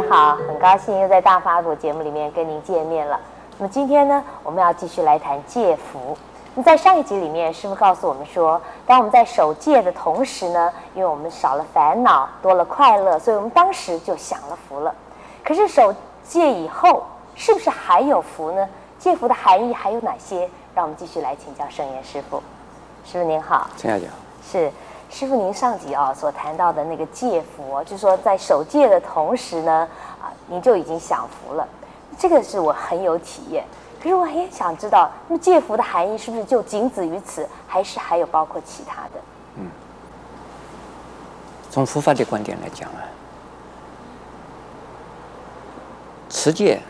你，好，很高兴又在大法古节目里面跟您见面了。那么今天呢，我们要继续来谈戒福。那在上一集里面，师父告诉我们说，当我们在守戒的同时呢，因为我们少了烦恼，多了快乐，所以我们当时就享了福了。可是守戒以后，是不是还有福呢？戒福的含义还有哪些？让我们继续来请教圣严师父。师父您好，陈小姐。是。师傅，您上集啊所谈到的那个戒福，就是说在守戒的同时呢，啊，您就已经享福了。这个是我很有体验。可是我也想知道，那么戒福的含义是不是就仅止于此，还是还有包括其他的？嗯，从佛法的观点来讲啊，持戒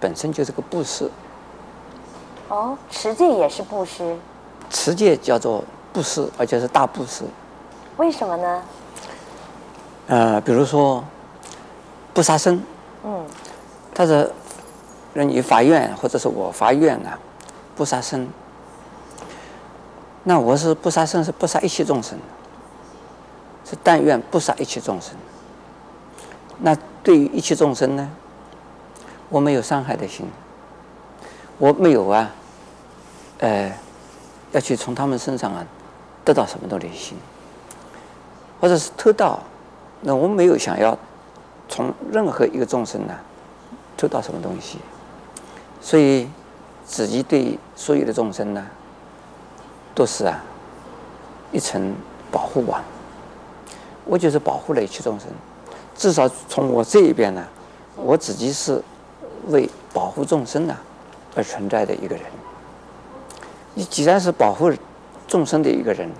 本身就是个布施。哦，持戒也是布施。持戒叫做布施，而且是大布施。为什么呢？呃，比如说不杀生，嗯，他是让你发愿，或者是我发愿啊，不杀生。那我是不杀生，是不杀一切众生，是但愿不杀一切众生。那对于一切众生呢，我没有伤害的心，我没有啊，呃，要去从他们身上啊得到什么东西的心。或者是偷盗，那我们没有想要从任何一个众生呢偷到什么东西，所以自己对所有的众生呢都是啊一层保护网。我就是保护了一切众生，至少从我这一边呢，我自己是为保护众生呢而存在的一个人。你既然是保护众生的一个人。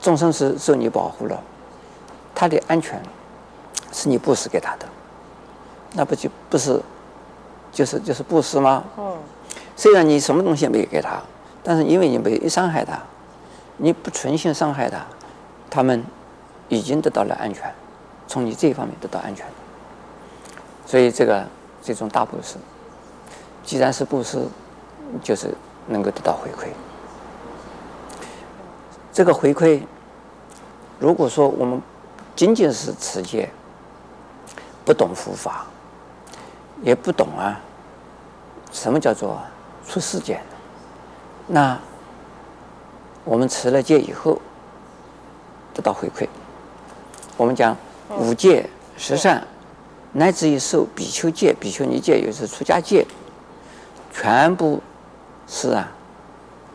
众生是受你保护了，他的安全是你布施给他的，那不就不是，就是就是布施吗？嗯。虽然你什么东西也没给他，但是因为你没伤害他，你不存心伤害他，他们已经得到了安全，从你这一方面得到安全。所以这个这种大布施，既然是布施，就是能够得到回馈。这个回馈，如果说我们仅仅是持戒，不懂佛法，也不懂啊，什么叫做出世间，那我们持了戒以后得到回馈。我们讲五戒十善，乃至于受比丘戒、比丘尼戒，又是出家戒，全部是啊，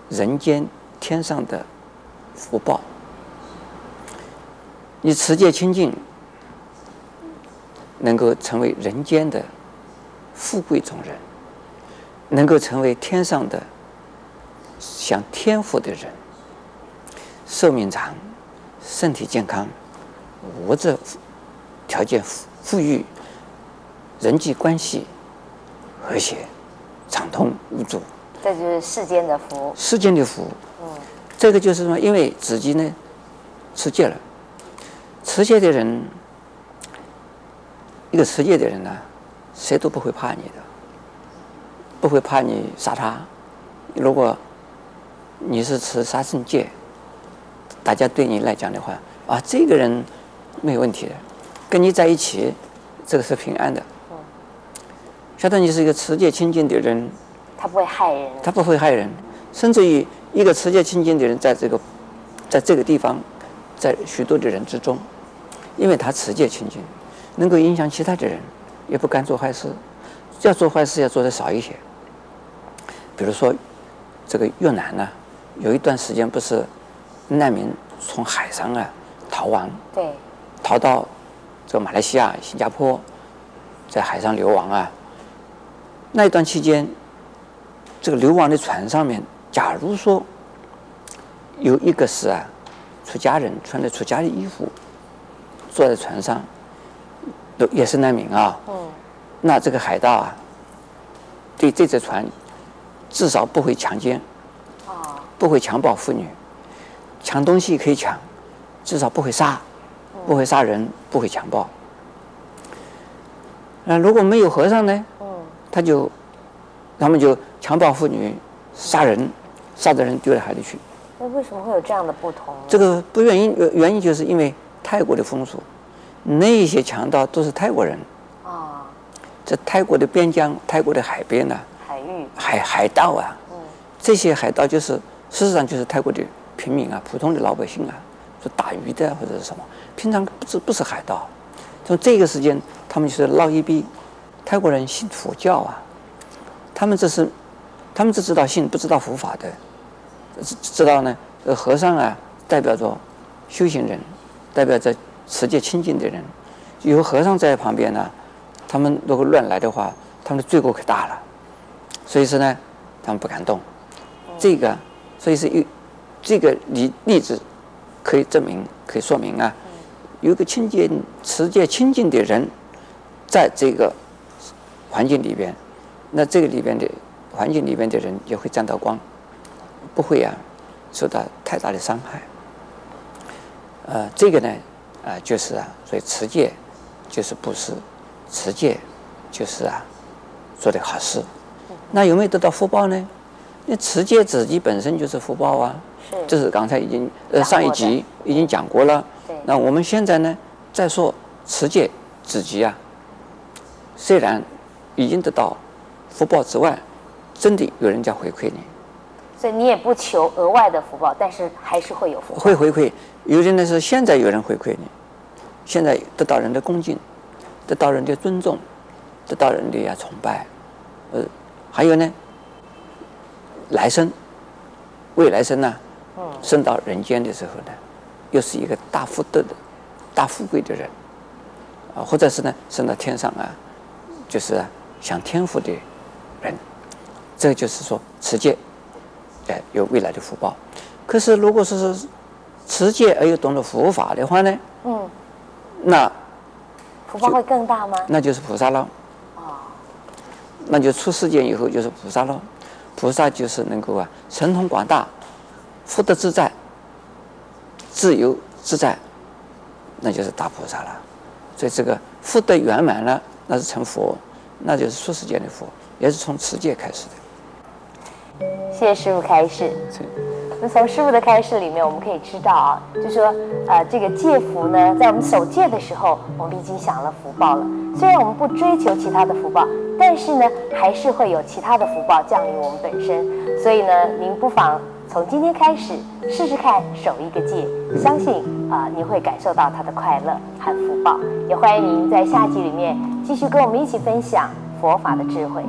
人间天上的。福报，你持戒清净，能够成为人间的富贵中人，能够成为天上的享天福的人，寿命长，身体健康，物质条件富裕，人际关系和谐，畅通无阻。这就是世间的福。世间的福。这个就是说，因为自己呢持戒了，持戒的人，一个持戒的人呢，谁都不会怕你的，不会怕你杀他。如果你是持杀生戒，大家对你来讲的话，啊，这个人没有问题的，跟你在一起，这个是平安的。嗯。晓得你是一个持戒清净的人，他不会害人。他不会害人，甚至于。一个持戒清净的人，在这个，在这个地方，在许多的人之中，因为他持戒清净，能够影响其他的人，也不敢做坏事，要做坏事要做的少一些。比如说，这个越南呢，有一段时间不是难民从海上啊逃亡，对，逃到这个马来西亚、新加坡，在海上流亡啊。那一段期间，这个流亡的船上面。假如说有一个是啊，出家人穿着出家的衣服，坐在船上，都也是难民啊。嗯。那这个海盗啊，对这只船至少不会强奸，啊，不会强暴妇女，抢东西可以抢，至少不会杀，不会杀人，不会强暴。那如果没有和尚呢？嗯。他就，他们就强暴妇女，杀人。杀的人丢到海里去。那为什么会有这样的不同？这个不原因，原因就是因为泰国的风俗，那些强盗都是泰国人。啊，这泰国的边疆、泰国的海边呢、海域，海海盗啊，嗯，这些海盗就是事实上就是泰国的平民啊，普通的老百姓啊，是打鱼的或者是什么，平常不是不是海盗。从这个时间，他们就是捞一笔。泰国人信佛教啊，他们这是，他们只知道信，不知道佛法的，知道呢？和尚啊，代表着修行人，代表着持戒清净的人。有和尚在旁边呢，他们如果乱来的话，他们的罪过可大了。所以说呢，他们不敢动。这个，所以是有这个例例子，可以证明，可以说明啊，有个清净持戒清净的人，在这个。环境里边，那这个里边的环境里面的人也会沾到光，不会啊受到太大的伤害。呃，这个呢，啊、呃，就是啊，所以持戒就是布施，持戒就是啊做的好事。那有没有得到福报呢？那持戒自己本身就是福报啊。是。这是刚才已经呃上一集已经讲过了。那我们现在呢，再说持戒自己啊，虽然。已经得到福报之外，真的有人家回馈你，所以你也不求额外的福报，但是还是会有福报。会回馈，有人呢是现在有人回馈你，现在得到人的恭敬，得到人的尊重，得到人的呀崇拜，呃，还有呢，来生，未来生呢，嗯，升到人间的时候呢，又是一个大福德的、大富贵的人，啊，或者是呢升到天上啊，就是啊。享天福的人，这就是说持戒，哎，有未来的福报。可是如果说是持戒而又懂得佛法的话呢？嗯，那福报会更大吗？那就是菩萨了。哦，那就出世间以后就是菩萨了。菩萨就是能够啊神通广大，福德自在，自由自在，那就是大菩萨了。所以这个福德圆满了，那是成佛。那就是出世间的佛，也是从持戒开始的。谢谢师傅开示。那从师傅的开示里面，我们可以知道啊，就说呃，这个戒福呢，在我们守戒的时候，我们已经享了福报了。虽然我们不追求其他的福报，但是呢，还是会有其他的福报降临我们本身。所以呢，您不妨从今天开始试试看守一个戒，相信啊、呃，你会感受到它的快乐和福报。也欢迎您在下集里面。继续跟我们一起分享佛法的智慧。